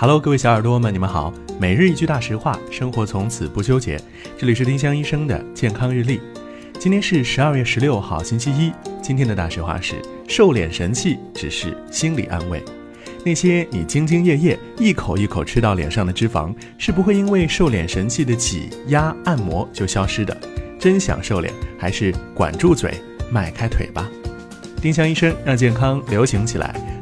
Hello，各位小耳朵们，你们好。每日一句大实话，生活从此不纠结。这里是丁香医生的健康日历。今天是十二月十六号，星期一。今天的大实话是：瘦脸神器只是心理安慰。那些你兢兢业业一口一口吃到脸上的脂肪，是不会因为瘦脸神器的挤压按摩就消失的。真想瘦脸，还是管住嘴，迈开腿吧。丁香医生让健康流行起来。